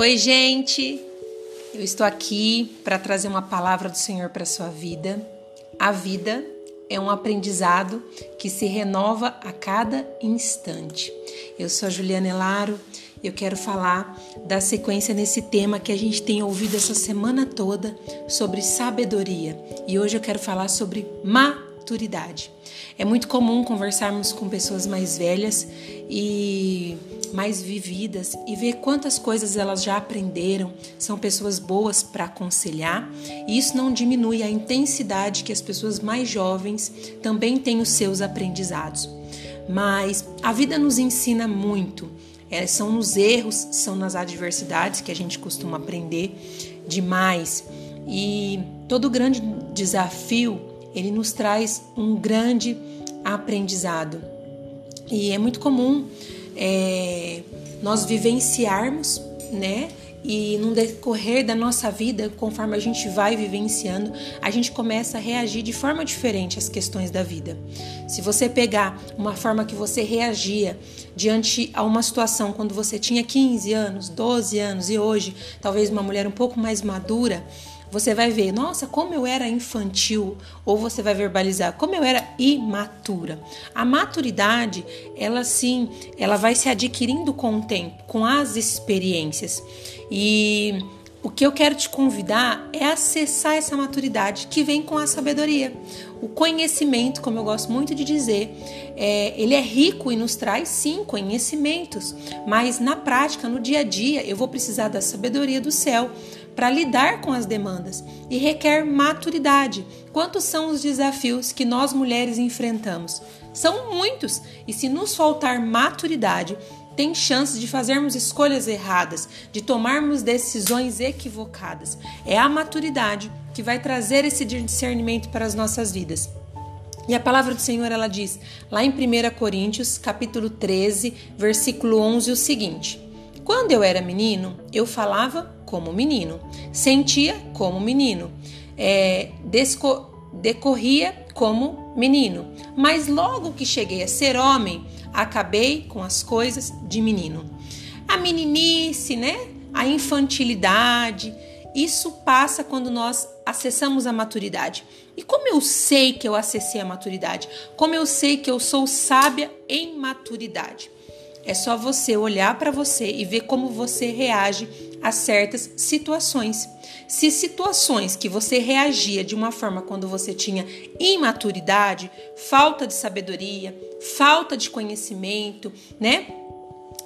Oi, gente. Eu estou aqui para trazer uma palavra do Senhor para sua vida. A vida é um aprendizado que se renova a cada instante. Eu sou a Juliana Elaro. Eu quero falar da sequência nesse tema que a gente tem ouvido essa semana toda sobre sabedoria. E hoje eu quero falar sobre maturidade. É muito comum conversarmos com pessoas mais velhas e mais vividas e ver quantas coisas elas já aprenderam, são pessoas boas para aconselhar, e isso não diminui a intensidade que as pessoas mais jovens também têm os seus aprendizados. Mas a vida nos ensina muito. É, são nos erros, são nas adversidades que a gente costuma aprender demais. E todo grande desafio, ele nos traz um grande aprendizado. E é muito comum é, nós vivenciarmos, né? E no decorrer da nossa vida, conforme a gente vai vivenciando, a gente começa a reagir de forma diferente às questões da vida. Se você pegar uma forma que você reagia diante a uma situação quando você tinha 15 anos, 12 anos e hoje, talvez uma mulher um pouco mais madura, você vai ver, nossa, como eu era infantil, ou você vai verbalizar, como eu era imatura. A maturidade, ela sim, ela vai se adquirindo com o tempo, com as experiências. E o que eu quero te convidar é acessar essa maturidade que vem com a sabedoria. O conhecimento, como eu gosto muito de dizer, é, ele é rico e nos traz sim conhecimentos, mas na prática, no dia a dia, eu vou precisar da sabedoria do céu para lidar com as demandas e requer maturidade. Quantos são os desafios que nós mulheres enfrentamos? São muitos, e se nos faltar maturidade, tem chances de fazermos escolhas erradas, de tomarmos decisões equivocadas. É a maturidade que vai trazer esse discernimento para as nossas vidas. E a palavra do Senhor ela diz, lá em 1 Coríntios, capítulo 13, versículo 11, o seguinte: Quando eu era menino, eu falava como menino, sentia como menino, é, decorria como menino. Mas logo que cheguei a ser homem, acabei com as coisas de menino. A meninice, né? A infantilidade, isso passa quando nós acessamos a maturidade. E como eu sei que eu acessei a maturidade? Como eu sei que eu sou sábia em maturidade? É só você olhar para você e ver como você reage a certas situações. Se situações que você reagia de uma forma quando você tinha imaturidade, falta de sabedoria, falta de conhecimento, né?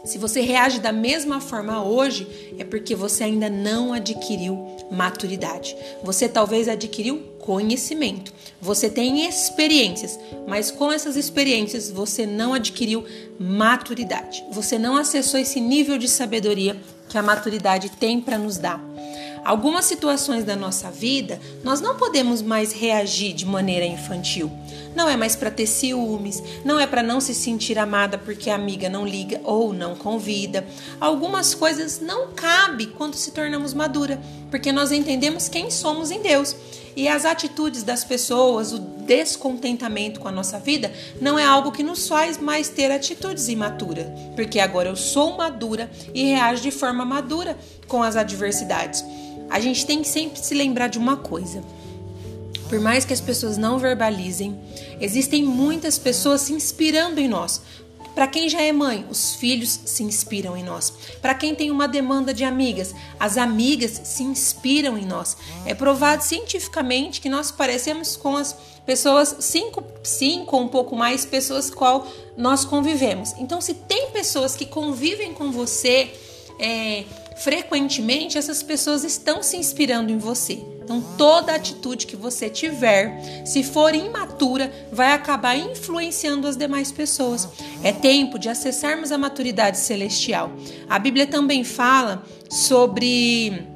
Se você reage da mesma forma hoje, é porque você ainda não adquiriu maturidade. Você talvez adquiriu conhecimento. Você tem experiências, mas com essas experiências você não adquiriu maturidade. Você não acessou esse nível de sabedoria que a maturidade tem para nos dar. Algumas situações da nossa vida, nós não podemos mais reagir de maneira infantil. Não é mais para ter ciúmes, não é para não se sentir amada porque a amiga não liga ou não convida. Algumas coisas não cabe quando se tornamos madura, porque nós entendemos quem somos em Deus. E as atitudes das pessoas, o descontentamento com a nossa vida, não é algo que nos faz mais ter atitudes imaturas, porque agora eu sou madura e reajo de forma madura com as adversidades a gente tem que sempre se lembrar de uma coisa. Por mais que as pessoas não verbalizem, existem muitas pessoas se inspirando em nós. Para quem já é mãe, os filhos se inspiram em nós. Para quem tem uma demanda de amigas, as amigas se inspiram em nós. É provado cientificamente que nós parecemos com as pessoas, cinco, cinco ou um pouco mais pessoas qual nós convivemos. Então, se tem pessoas que convivem com você, é, frequentemente essas pessoas estão se inspirando em você. Então, toda atitude que você tiver, se for imatura, vai acabar influenciando as demais pessoas. É tempo de acessarmos a maturidade celestial. A Bíblia também fala sobre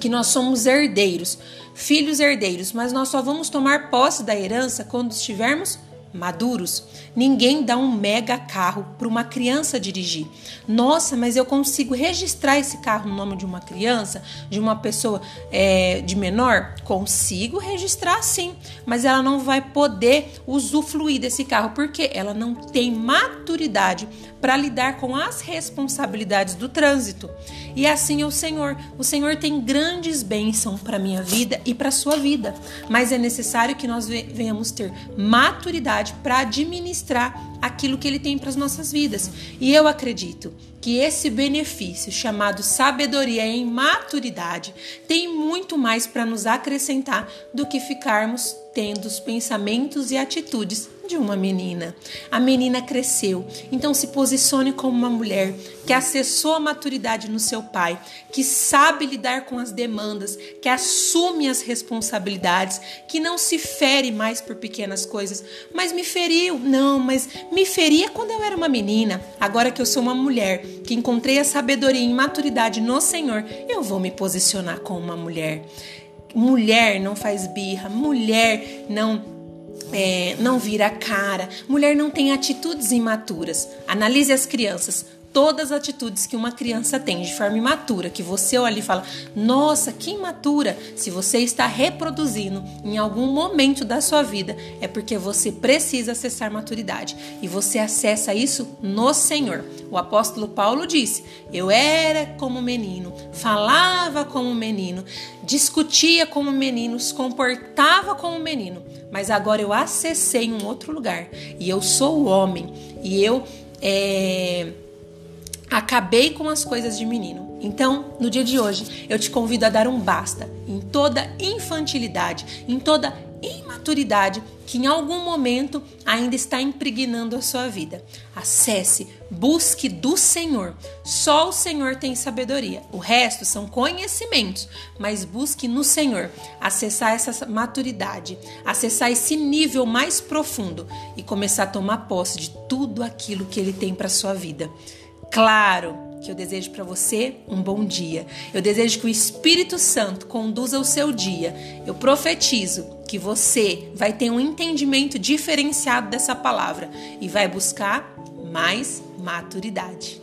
que nós somos herdeiros, filhos herdeiros, mas nós só vamos tomar posse da herança quando estivermos maduros. Ninguém dá um mega carro para uma criança dirigir. Nossa, mas eu consigo registrar esse carro no nome de uma criança, de uma pessoa é, de menor? Consigo registrar sim, mas ela não vai poder usufruir desse carro porque ela não tem maturidade para lidar com as responsabilidades do trânsito. E assim é o Senhor. O Senhor tem grandes bênçãos para minha vida e para sua vida, mas é necessário que nós venhamos ter maturidade para administrar aquilo que ele tem para as nossas vidas. E eu acredito que esse benefício chamado sabedoria em maturidade tem muito mais para nos acrescentar do que ficarmos tendo os pensamentos e atitudes de uma menina. A menina cresceu, então se posicione como uma mulher que acessou a maturidade no seu pai, que sabe lidar com as demandas, que assume as responsabilidades, que não se fere mais por pequenas coisas. Mas me feriu? Não, mas me feria quando eu era uma menina. Agora que eu sou uma mulher, que encontrei a sabedoria e maturidade no Senhor, eu vou me posicionar como uma mulher. Mulher não faz birra, mulher não é, não vira cara, mulher não tem atitudes imaturas. Analise as crianças todas as atitudes que uma criança tem de forma imatura, que você olha e fala: "Nossa, que imatura". Se você está reproduzindo em algum momento da sua vida, é porque você precisa acessar maturidade e você acessa isso no Senhor. O apóstolo Paulo disse: "Eu era como menino, falava como menino, discutia como menino, se comportava como menino, mas agora eu acessei um outro lugar e eu sou homem e eu é, Acabei com as coisas de menino. Então, no dia de hoje, eu te convido a dar um basta em toda infantilidade, em toda imaturidade que em algum momento ainda está impregnando a sua vida. Acesse, busque do Senhor. Só o Senhor tem sabedoria. O resto são conhecimentos, mas busque no Senhor acessar essa maturidade, acessar esse nível mais profundo e começar a tomar posse de tudo aquilo que ele tem para sua vida. Claro que eu desejo para você um bom dia. Eu desejo que o Espírito Santo conduza o seu dia. Eu profetizo que você vai ter um entendimento diferenciado dessa palavra e vai buscar mais maturidade.